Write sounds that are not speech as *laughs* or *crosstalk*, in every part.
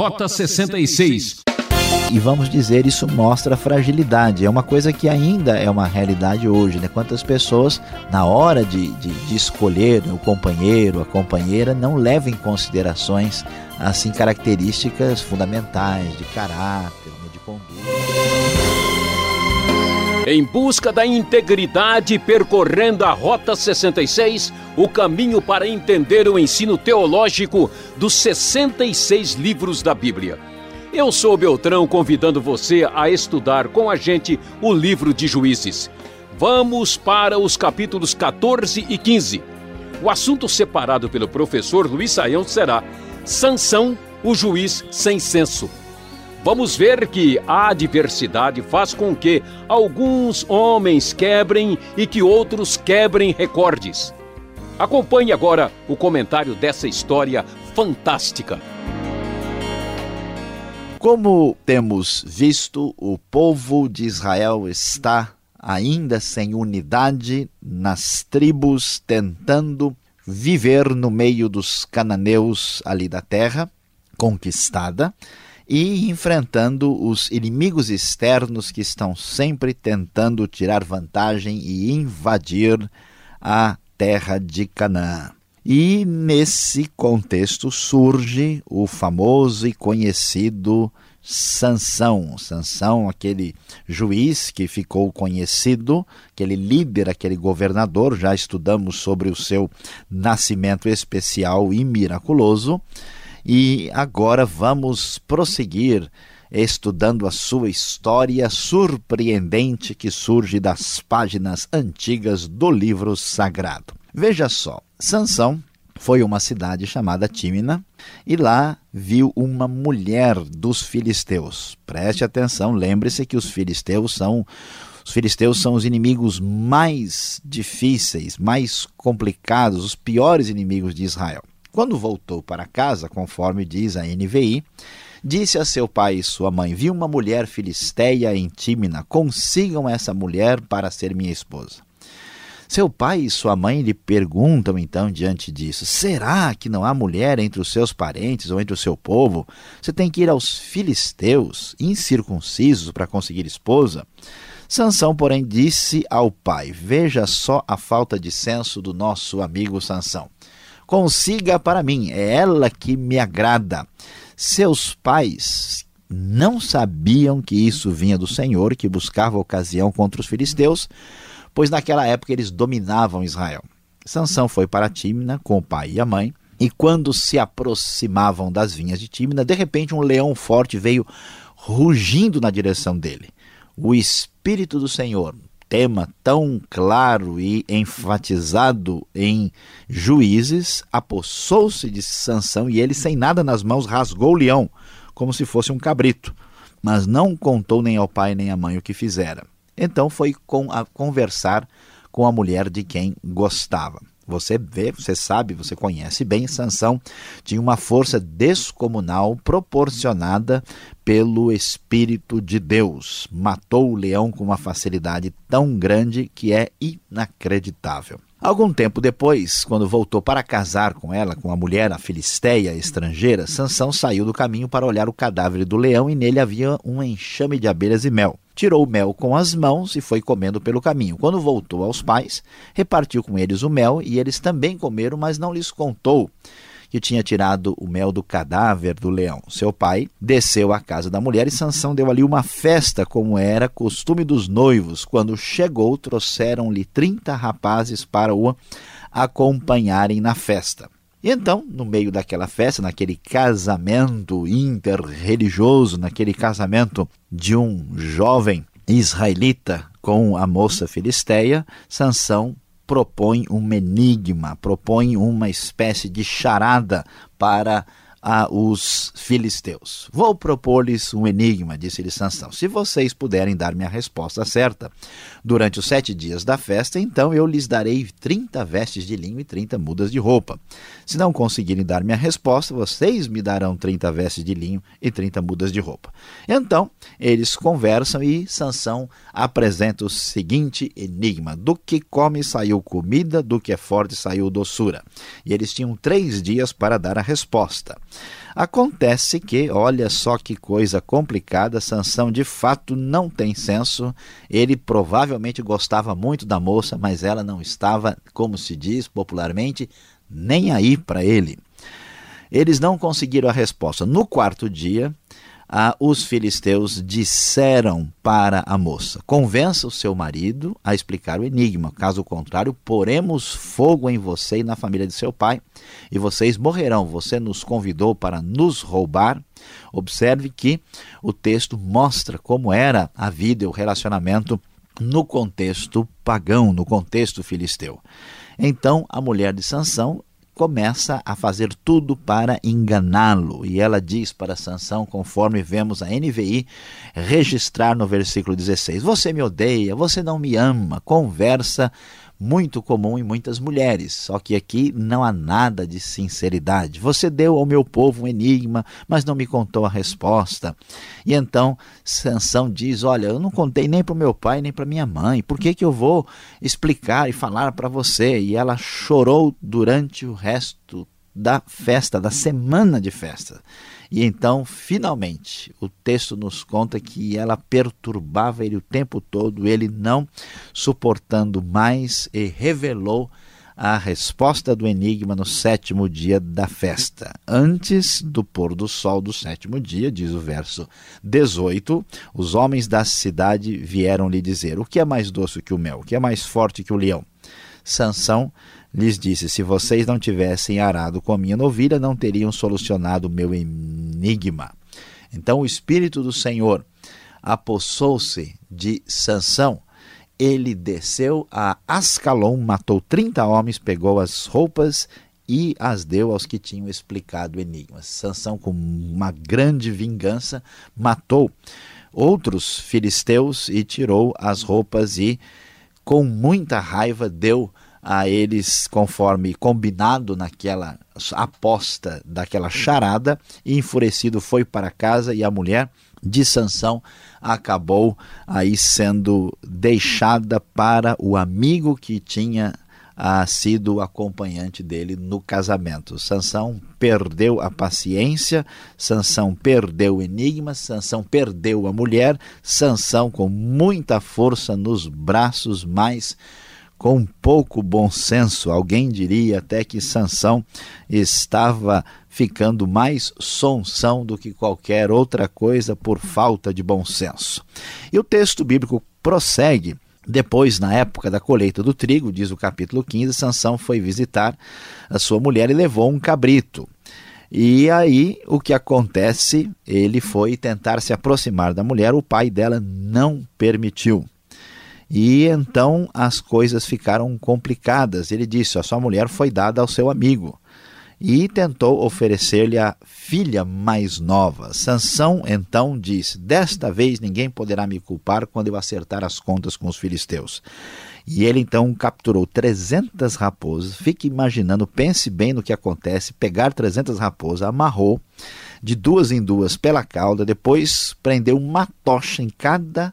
Rota 66. E vamos dizer, isso mostra fragilidade. É uma coisa que ainda é uma realidade hoje, né? Quantas pessoas, na hora de, de, de escolher o companheiro, a companheira, não levam em considerações, assim, características fundamentais de caráter, Em busca da integridade, percorrendo a Rota 66, o caminho para entender o ensino teológico dos 66 livros da Bíblia. Eu sou Beltrão convidando você a estudar com a gente o livro de Juízes. Vamos para os capítulos 14 e 15. O assunto separado pelo professor Luiz Saião será Sansão, o juiz sem senso. Vamos ver que a adversidade faz com que alguns homens quebrem e que outros quebrem recordes. Acompanhe agora o comentário dessa história fantástica. Como temos visto, o povo de Israel está ainda sem unidade nas tribos, tentando viver no meio dos cananeus ali da terra conquistada e enfrentando os inimigos externos que estão sempre tentando tirar vantagem e invadir a terra de Canaã. E nesse contexto surge o famoso e conhecido Sansão. Sansão, aquele juiz que ficou conhecido, aquele líder, aquele governador, já estudamos sobre o seu nascimento especial e miraculoso. E agora vamos prosseguir estudando a sua história surpreendente que surge das páginas antigas do livro sagrado. Veja só, Sansão foi uma cidade chamada Tímina e lá viu uma mulher dos filisteus. Preste atenção, lembre-se que os filisteus são os filisteus são os inimigos mais difíceis, mais complicados, os piores inimigos de Israel. Quando voltou para casa, conforme diz a NVI, disse a seu pai e sua mãe: Vi uma mulher filisteia em Tímina, consigam essa mulher para ser minha esposa. Seu pai e sua mãe lhe perguntam então diante disso: Será que não há mulher entre os seus parentes ou entre o seu povo? Você tem que ir aos filisteus, incircuncisos, para conseguir esposa? Sansão, porém, disse ao pai: Veja só a falta de senso do nosso amigo Sansão. Consiga para mim, é ela que me agrada. Seus pais não sabiam que isso vinha do Senhor, que buscava ocasião contra os filisteus, pois naquela época eles dominavam Israel. Sansão foi para Tímina com o pai e a mãe, e quando se aproximavam das vinhas de Tímina, de repente um leão forte veio rugindo na direção dele. O Espírito do Senhor, tema tão claro e enfatizado em Juízes, apossou-se de Sansão e ele, sem nada nas mãos, rasgou o leão, como se fosse um cabrito, mas não contou nem ao pai nem à mãe o que fizera. Então foi com a conversar com a mulher de quem gostava. Você vê, você sabe, você conhece bem, Sansão tinha uma força descomunal proporcionada pelo Espírito de Deus. Matou o leão com uma facilidade tão grande que é inacreditável. Algum tempo depois, quando voltou para casar com ela, com a mulher, a filisteia estrangeira, Sansão saiu do caminho para olhar o cadáver do leão e nele havia um enxame de abelhas e mel tirou o mel com as mãos e foi comendo pelo caminho. Quando voltou aos pais, repartiu com eles o mel e eles também comeram, mas não lhes contou que tinha tirado o mel do cadáver do leão. Seu pai desceu à casa da mulher e Sansão deu ali uma festa, como era costume dos noivos. Quando chegou, trouxeram-lhe trinta rapazes para o acompanharem na festa. E então, no meio daquela festa, naquele casamento interreligioso, naquele casamento de um jovem israelita com a moça filisteia, Sansão propõe um enigma, propõe uma espécie de charada para a os filisteus. Vou propor-lhes um enigma, disse-lhe Sansão. Se vocês puderem dar-me a resposta certa durante os sete dias da festa, então eu lhes darei trinta vestes de linho e trinta mudas de roupa. Se não conseguirem dar-me a resposta, vocês me darão trinta vestes de linho e trinta mudas de roupa. Então, eles conversam e Sansão apresenta o seguinte enigma: do que come saiu comida, do que é forte saiu doçura. E eles tinham três dias para dar a resposta. Acontece que, olha só que coisa complicada, Sansão de fato não tem senso. Ele provavelmente gostava muito da moça, mas ela não estava, como se diz popularmente, nem aí para ele. Eles não conseguiram a resposta. No quarto dia, ah, os filisteus disseram para a moça: Convença o seu marido a explicar o enigma, caso contrário, poremos fogo em você e na família de seu pai, e vocês morrerão. Você nos convidou para nos roubar. Observe que o texto mostra como era a vida e o relacionamento no contexto pagão, no contexto filisteu. Então a mulher de Sansão começa a fazer tudo para enganá-lo. E ela diz para Sansão, conforme vemos a NVI registrar no versículo 16: Você me odeia, você não me ama, conversa muito comum em muitas mulheres, só que aqui não há nada de sinceridade. Você deu ao meu povo um enigma, mas não me contou a resposta. E então Sansão diz: Olha, eu não contei nem para o meu pai nem para minha mãe, por que, que eu vou explicar e falar para você? E ela chorou durante o resto da festa, da semana de festa. E então, finalmente, o texto nos conta que ela perturbava ele o tempo todo, ele não suportando mais e revelou a resposta do enigma no sétimo dia da festa. Antes do pôr do sol do sétimo dia, diz o verso 18, os homens da cidade vieram lhe dizer: O que é mais doce que o mel? O que é mais forte que o leão? Sansão lhes disse: Se vocês não tivessem arado com a minha novilha, não teriam solucionado o meu enigma. Então o Espírito do Senhor apossou-se de Sansão. Ele desceu a Ascalon, matou 30 homens, pegou as roupas e as deu aos que tinham explicado o enigma. Sansão, com uma grande vingança, matou outros filisteus e tirou as roupas e, com muita raiva, deu a eles conforme combinado naquela aposta daquela charada, e enfurecido foi para casa e a mulher de Sansão acabou aí sendo deixada para o amigo que tinha ah, sido acompanhante dele no casamento. Sansão perdeu a paciência, Sansão perdeu o enigma, Sansão perdeu a mulher, Sansão com muita força nos braços mais com pouco bom senso. Alguém diria até que Sansão estava ficando mais sonsão do que qualquer outra coisa por falta de bom senso. E o texto bíblico prossegue. Depois, na época da colheita do trigo, diz o capítulo 15, Sansão foi visitar a sua mulher e levou um cabrito. E aí o que acontece? Ele foi tentar se aproximar da mulher, o pai dela não permitiu. E então as coisas ficaram complicadas. Ele disse: A sua mulher foi dada ao seu amigo. E tentou oferecer-lhe a filha mais nova. Sansão então disse: Desta vez ninguém poderá me culpar quando eu acertar as contas com os filisteus. E ele então capturou 300 raposas. Fique imaginando, pense bem no que acontece: pegar 300 raposas, amarrou de duas em duas pela cauda, depois prendeu uma tocha em cada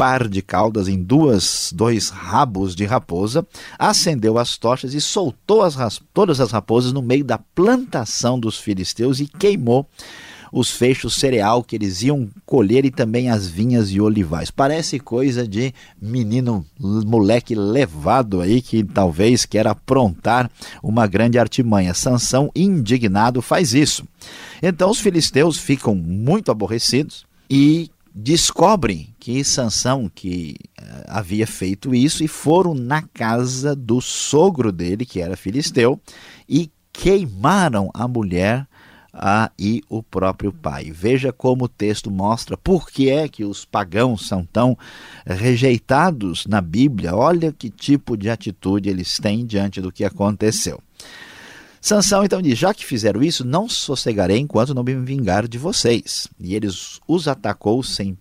par de caudas em duas, dois rabos de raposa, acendeu as tochas e soltou as, todas as raposas no meio da plantação dos filisteus e queimou os fechos cereal que eles iam colher e também as vinhas e olivais. Parece coisa de menino, moleque levado aí que talvez quer aprontar uma grande artimanha. Sansão, indignado, faz isso. Então os filisteus ficam muito aborrecidos e descobrem que Sansão que uh, havia feito isso e foram na casa do sogro dele, que era filisteu, e queimaram a mulher uh, e o próprio pai. Veja como o texto mostra por que é que os pagãos são tão rejeitados na Bíblia. Olha que tipo de atitude eles têm diante do que aconteceu. Sansão então diz: Já que fizeram isso, não sossegarei enquanto não me vingar de vocês. E eles os atacou sem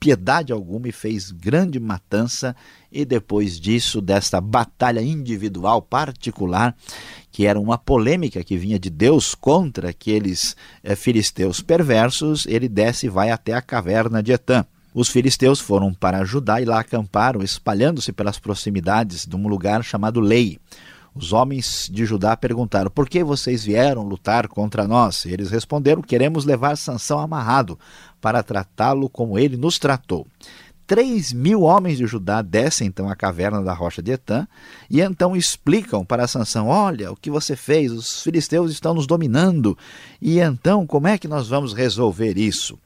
piedade alguma e fez grande matança. E depois disso, desta batalha individual particular, que era uma polêmica que vinha de Deus contra aqueles é, filisteus perversos, ele desce e vai até a caverna de Etã. Os filisteus foram para Judá e lá acamparam, espalhando-se pelas proximidades de um lugar chamado Lei Os homens de Judá perguntaram: Por que vocês vieram lutar contra nós? E eles responderam: Queremos levar Sansão amarrado para tratá-lo como ele nos tratou. Três mil homens de Judá descem então à caverna da rocha de Etã e então explicam para Sansão: Olha o que você fez, os filisteus estão nos dominando. E então, como é que nós vamos resolver isso?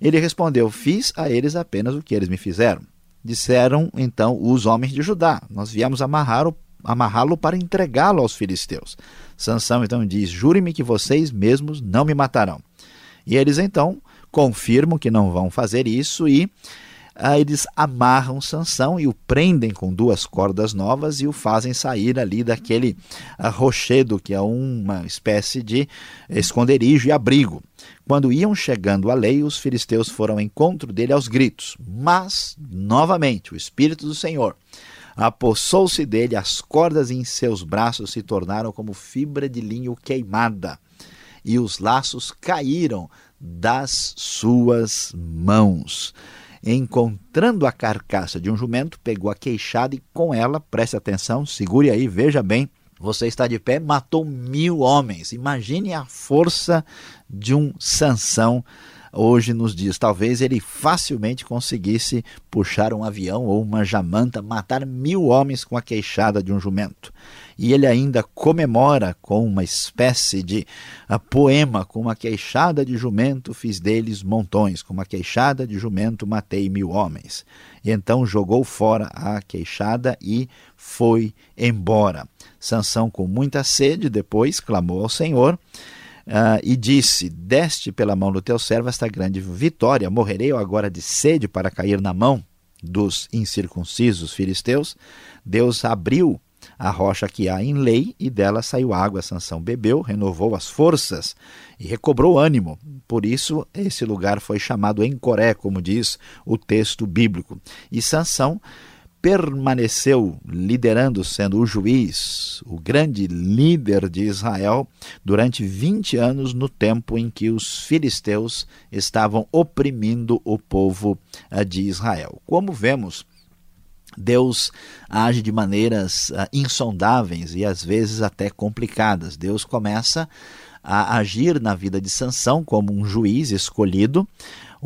Ele respondeu: Fiz a eles apenas o que eles me fizeram. Disseram então os homens de Judá: Nós viemos amarrar-lo amarrá para entregá-lo aos filisteus. Sansão então diz: Jure-me que vocês mesmos não me matarão. E eles então confirmam que não vão fazer isso e ah, eles amarram Sansão e o prendem com duas cordas novas e o fazem sair ali daquele ah, rochedo, que é uma espécie de esconderijo e abrigo. Quando iam chegando à lei, os filisteus foram ao encontro dele aos gritos. Mas, novamente, o Espírito do Senhor apossou-se dele, as cordas em seus braços se tornaram como fibra de linho queimada, e os laços caíram das suas mãos encontrando a carcaça de um jumento, pegou a queixada e com ela, preste atenção, segure aí, veja bem, você está de pé, matou mil homens. Imagine a força de um Sansão hoje nos dias. Talvez ele facilmente conseguisse puxar um avião ou uma jamanta, matar mil homens com a queixada de um jumento. E ele ainda comemora com uma espécie de uh, poema, com uma queixada de jumento fiz deles montões, com uma queixada de jumento matei mil homens. E então jogou fora a queixada e foi embora. Sansão, com muita sede, depois clamou ao Senhor Uh, e disse: Deste pela mão do teu servo esta grande vitória, morrerei eu agora de sede para cair na mão dos incircuncisos filisteus. Deus abriu a rocha que há em lei e dela saiu água. Sansão bebeu, renovou as forças e recobrou ânimo. Por isso esse lugar foi chamado Encoré, como diz o texto bíblico. E Sansão permaneceu liderando, sendo o juiz, o grande líder de Israel, durante 20 anos, no tempo em que os filisteus estavam oprimindo o povo eh, de Israel. Como vemos, Deus age de maneiras uh, insondáveis e às vezes até complicadas. Deus começa a agir na vida de Sansão como um juiz escolhido,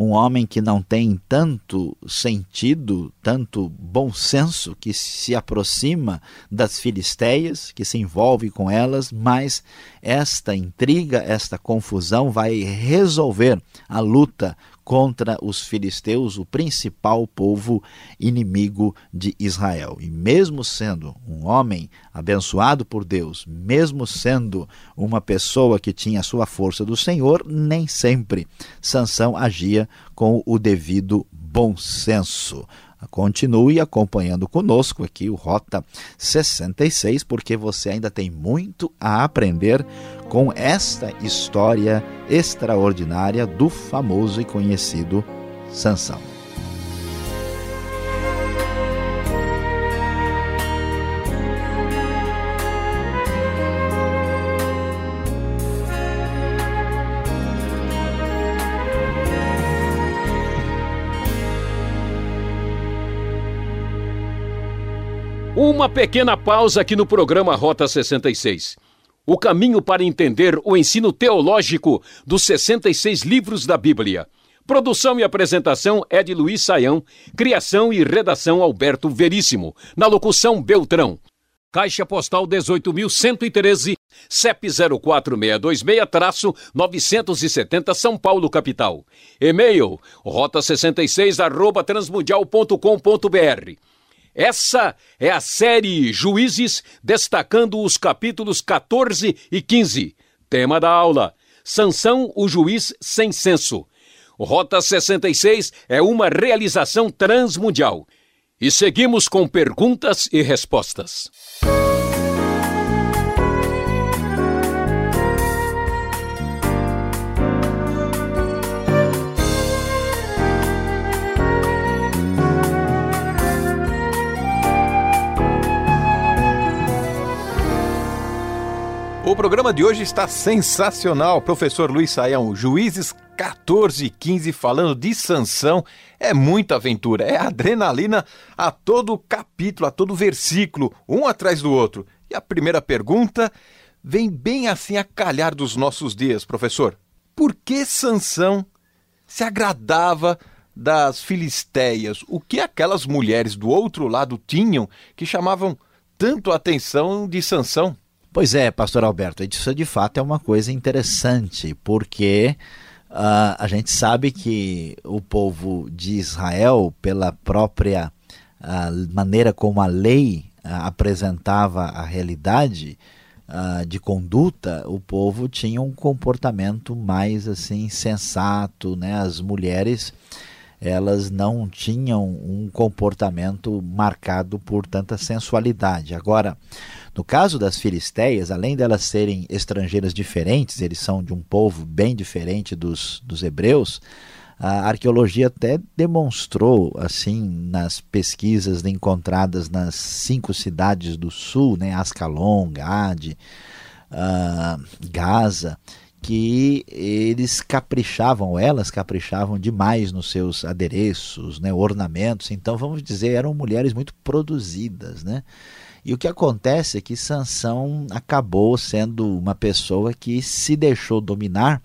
um homem que não tem tanto sentido, tanto bom senso, que se aproxima das filisteias, que se envolve com elas, mas esta intriga, esta confusão vai resolver a luta contra os filisteus, o principal povo inimigo de Israel. E mesmo sendo um homem abençoado por Deus, mesmo sendo uma pessoa que tinha a sua força do Senhor, nem sempre Sansão agia com o devido bom senso. Continue acompanhando conosco aqui o Rota 66, porque você ainda tem muito a aprender com esta história extraordinária do famoso e conhecido Sansão. Uma pequena pausa aqui no programa Rota 66. O caminho para entender o ensino teológico dos 66 livros da Bíblia. Produção e apresentação é de Luiz Saião, criação e redação Alberto Veríssimo, na locução Beltrão. Caixa Postal 18.113, CEP 04626-970 São Paulo, capital. E-mail rota66 arroba transmundial.com.br. Essa é a série Juízes, destacando os capítulos 14 e 15. Tema da aula: Sanção, o juiz sem senso. Rota 66 é uma realização transmundial. E seguimos com perguntas e respostas. O programa de hoje está sensacional. Professor Luiz Saião, juízes 14 e 15 falando de sanção. É muita aventura, é adrenalina a todo capítulo, a todo versículo, um atrás do outro. E a primeira pergunta vem bem assim a calhar dos nossos dias, professor. Por que Sansão se agradava das filisteias? O que aquelas mulheres do outro lado tinham que chamavam tanto a atenção de Sansão? Pois é, pastor Alberto, isso de fato é uma coisa interessante, porque uh, a gente sabe que o povo de Israel, pela própria uh, maneira como a lei uh, apresentava a realidade de conduta, o povo tinha um comportamento mais assim sensato, né? As mulheres elas não tinham um comportamento marcado por tanta sensualidade. Agora, no caso das filisteias, além delas serem estrangeiras diferentes, eles são de um povo bem diferente dos, dos hebreus, a arqueologia até demonstrou, assim, nas pesquisas encontradas nas cinco cidades do sul, né, Ascalon, Gade, uh, Gaza, que eles caprichavam, elas caprichavam demais nos seus adereços, né, ornamentos. Então, vamos dizer, eram mulheres muito produzidas, né? E o que acontece é que Sansão acabou sendo uma pessoa que se deixou dominar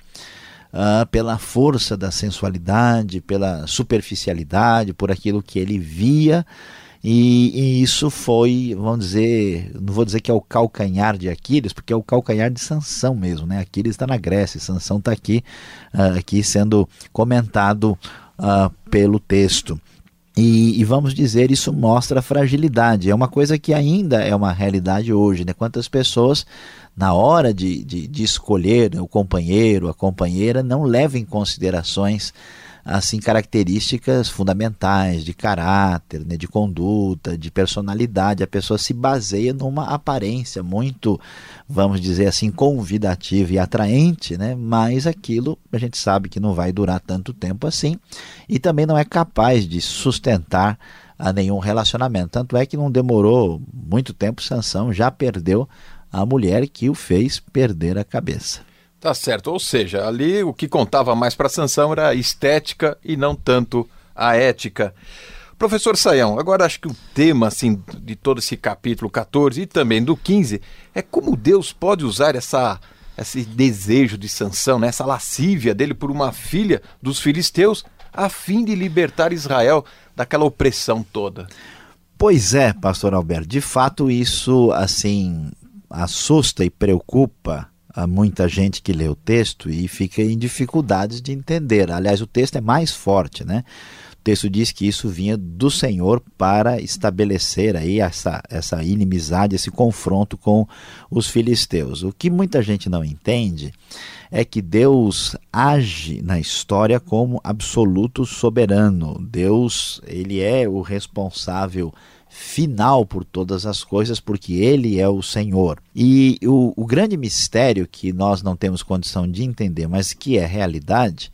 uh, pela força da sensualidade, pela superficialidade, por aquilo que ele via e, e, isso foi, vamos dizer, não vou dizer que é o calcanhar de Aquiles, porque é o calcanhar de Sansão mesmo, né? Aquiles está na Grécia, Sansão está aqui, uh, aqui sendo comentado uh, pelo texto. E, e, vamos dizer, isso mostra fragilidade. É uma coisa que ainda é uma realidade hoje. Né? Quantas pessoas, na hora de, de, de escolher o companheiro, a companheira, não levam em considerações assim características fundamentais de caráter, né, de conduta, de personalidade. A pessoa se baseia numa aparência muito, vamos dizer assim, convidativa e atraente, né? Mas aquilo a gente sabe que não vai durar tanto tempo assim e também não é capaz de sustentar a nenhum relacionamento. Tanto é que não demorou muito tempo, Sansão já perdeu a mulher que o fez perder a cabeça. Tá certo, ou seja, ali o que contava mais para Sansão era a estética e não tanto a ética. Professor Saião, agora acho que o tema assim de todo esse capítulo 14 e também do 15 é como Deus pode usar essa esse desejo de Sansão, né, essa lascívia dele por uma filha dos filisteus a fim de libertar Israel daquela opressão toda. Pois é, pastor Alberto, de fato isso assim assusta e preocupa a muita gente que lê o texto e fica em dificuldades de entender. Aliás, o texto é mais forte, né? O texto diz que isso vinha do Senhor para estabelecer aí essa, essa inimizade, esse confronto com os filisteus. O que muita gente não entende é que Deus age na história como absoluto soberano. Deus, ele é o responsável final por todas as coisas, porque Ele é o Senhor. E o, o grande mistério que nós não temos condição de entender, mas que é realidade,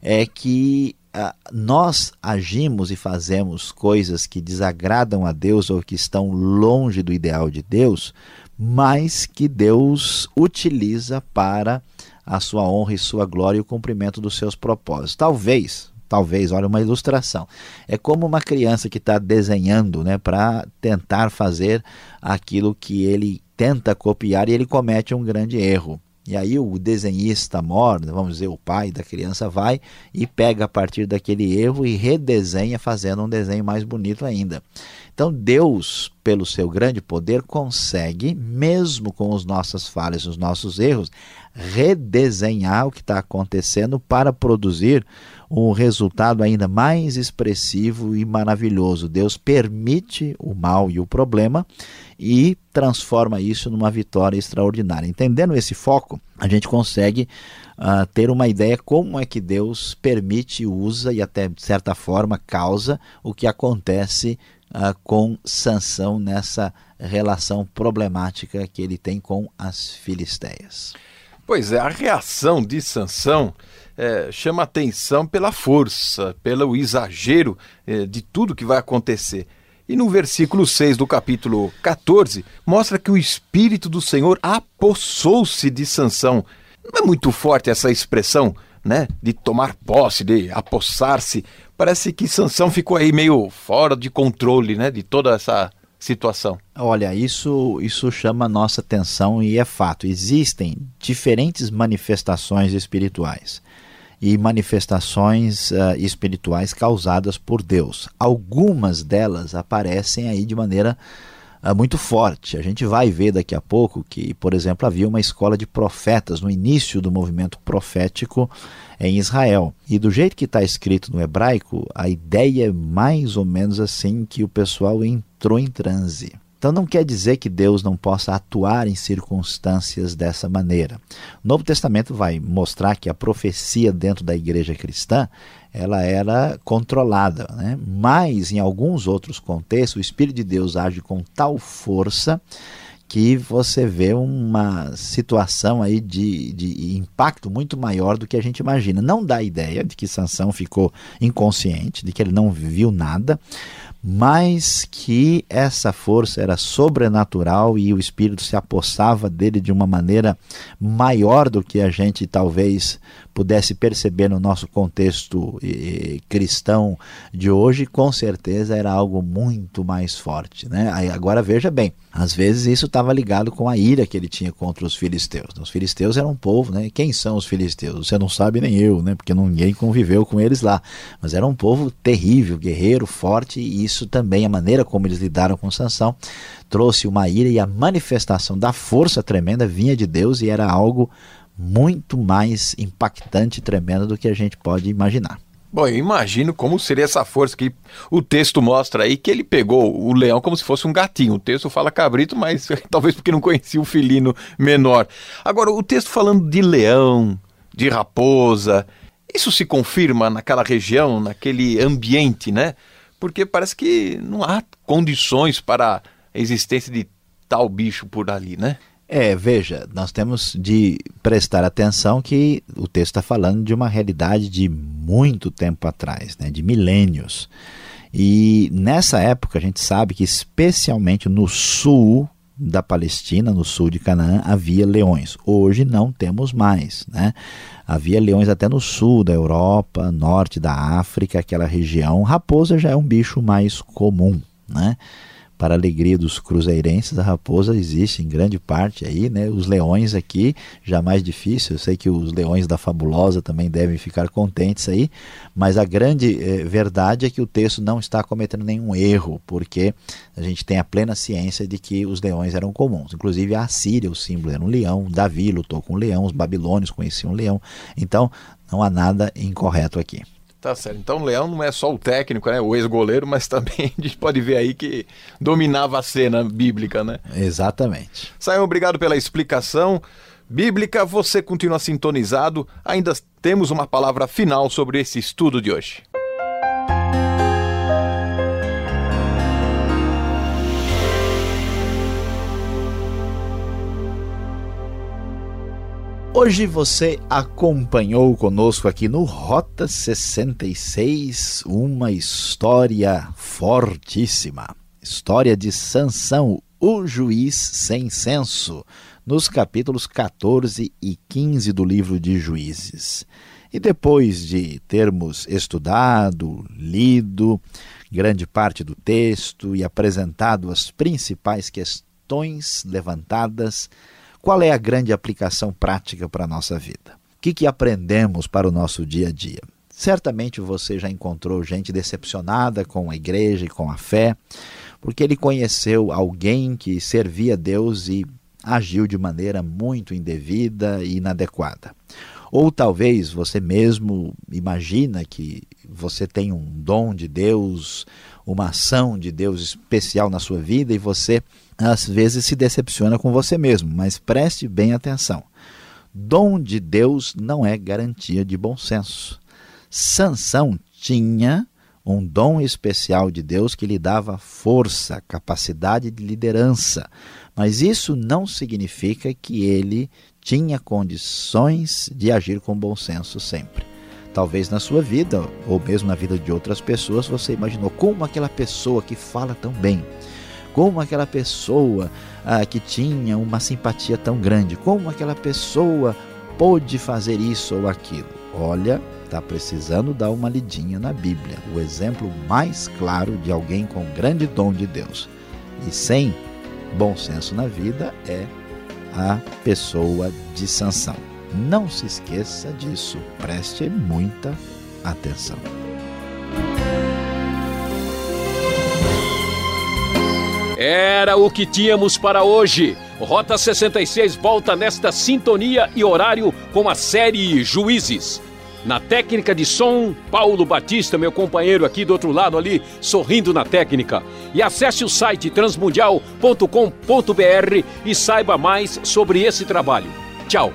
é que ah, nós agimos e fazemos coisas que desagradam a Deus ou que estão longe do ideal de Deus, mas que Deus utiliza para a sua honra e sua glória e o cumprimento dos seus propósitos. Talvez, talvez, olha uma ilustração. É como uma criança que está desenhando né, para tentar fazer aquilo que ele tenta copiar e ele comete um grande erro. E aí o desenhista mor, vamos dizer, o pai da criança vai e pega a partir daquele erro e redesenha fazendo um desenho mais bonito ainda. Então Deus, pelo seu grande poder, consegue, mesmo com as nossas falhas, os nossos erros, redesenhar o que está acontecendo para produzir um resultado ainda mais expressivo e maravilhoso. Deus permite o mal e o problema e transforma isso numa vitória extraordinária. Entendendo esse foco, a gente consegue uh, ter uma ideia como é que Deus permite, usa e até de certa forma causa o que acontece uh, com Sansão nessa relação problemática que ele tem com as filisteias. Pois é, a reação de Sansão é, chama atenção pela força, pelo exagero é, de tudo que vai acontecer. E no versículo 6 do capítulo 14, mostra que o Espírito do Senhor apossou-se de Sansão. Não é muito forte essa expressão, né? De tomar posse, de apossar-se. Parece que Sansão ficou aí meio fora de controle, né? De toda essa situação? Olha, isso, isso chama a nossa atenção e é fato. Existem diferentes manifestações espirituais e manifestações uh, espirituais causadas por Deus. Algumas delas aparecem aí de maneira uh, muito forte. A gente vai ver daqui a pouco que, por exemplo, havia uma escola de profetas no início do movimento profético em Israel. E do jeito que está escrito no hebraico, a ideia é mais ou menos assim que o pessoal entrou em transe. Então não quer dizer que Deus não possa atuar em circunstâncias dessa maneira. O Novo Testamento vai mostrar que a profecia dentro da igreja cristã ela era controlada, né? mas em alguns outros contextos o Espírito de Deus age com tal força que você vê uma situação aí de, de impacto muito maior do que a gente imagina. Não dá ideia de que Sansão ficou inconsciente, de que ele não viu nada, mas que essa força era sobrenatural e o Espírito se apossava dele de uma maneira maior do que a gente talvez pudesse perceber no nosso contexto cristão de hoje, com certeza era algo muito mais forte. Né? Agora veja bem, às vezes isso estava ligado com a ira que ele tinha contra os filisteus. Os filisteus eram um povo, né? quem são os filisteus? Você não sabe nem eu, né? porque ninguém conviveu com eles lá. Mas era um povo terrível, guerreiro, forte, e isso também, a maneira como eles lidaram com Sansão, trouxe uma ira e a manifestação da força tremenda vinha de Deus e era algo muito mais impactante e tremendo do que a gente pode imaginar. Bom, eu imagino como seria essa força que o texto mostra aí, que ele pegou o leão como se fosse um gatinho. O texto fala cabrito, mas *laughs* talvez porque não conhecia o felino menor. Agora, o texto falando de leão, de raposa, isso se confirma naquela região, naquele ambiente, né? Porque parece que não há condições para a existência de tal bicho por ali, né? É, veja, nós temos de prestar atenção que o texto está falando de uma realidade de muito tempo atrás, né, de milênios. E nessa época a gente sabe que, especialmente no sul da Palestina, no sul de Canaã, havia leões. Hoje não temos mais. Né? Havia leões até no sul da Europa, norte da África, aquela região. Raposa já é um bicho mais comum. Né? Para a alegria dos cruzeirenses, a raposa existe em grande parte aí, né? Os leões aqui, já mais difícil, eu sei que os leões da fabulosa também devem ficar contentes aí, mas a grande eh, verdade é que o texto não está cometendo nenhum erro, porque a gente tem a plena ciência de que os leões eram comuns. Inclusive a Síria, o símbolo era um leão, Davi lutou com um leão, os babilônios conheciam um leão. Então, não há nada incorreto aqui. Tá certo. Então o Leão não é só o técnico, né? O ex-goleiro, mas também *laughs* a gente pode ver aí que dominava a cena bíblica, né? Exatamente. Saiam, obrigado pela explicação. Bíblica, você continua sintonizado. Ainda temos uma palavra final sobre esse estudo de hoje. Hoje você acompanhou conosco aqui no Rota 66 uma história fortíssima. História de Sansão, o juiz sem senso, nos capítulos 14 e 15 do livro de Juízes. E depois de termos estudado, lido grande parte do texto e apresentado as principais questões levantadas, qual é a grande aplicação prática para a nossa vida? O que, que aprendemos para o nosso dia a dia? Certamente você já encontrou gente decepcionada com a igreja e com a fé, porque ele conheceu alguém que servia a Deus e agiu de maneira muito indevida e inadequada. Ou talvez você mesmo imagina que você tem um dom de Deus, uma ação de Deus especial na sua vida e você às vezes se decepciona com você mesmo, mas preste bem atenção. Dom de Deus não é garantia de bom senso. Sansão tinha um dom especial de Deus que lhe dava força, capacidade de liderança, mas isso não significa que ele tinha condições de agir com bom senso sempre. Talvez na sua vida, ou mesmo na vida de outras pessoas, você imaginou como aquela pessoa que fala tão bem, como aquela pessoa ah, que tinha uma simpatia tão grande, como aquela pessoa pôde fazer isso ou aquilo. Olha, está precisando dar uma lidinha na Bíblia. O exemplo mais claro de alguém com grande dom de Deus e sem bom senso na vida é a pessoa de sanção. Não se esqueça disso, preste muita atenção. Era o que tínhamos para hoje. Rota 66 volta nesta sintonia e horário com a série Juízes. Na técnica de som, Paulo Batista, meu companheiro aqui do outro lado ali, sorrindo na técnica. E acesse o site transmundial.com.br e saiba mais sobre esse trabalho. Tchau!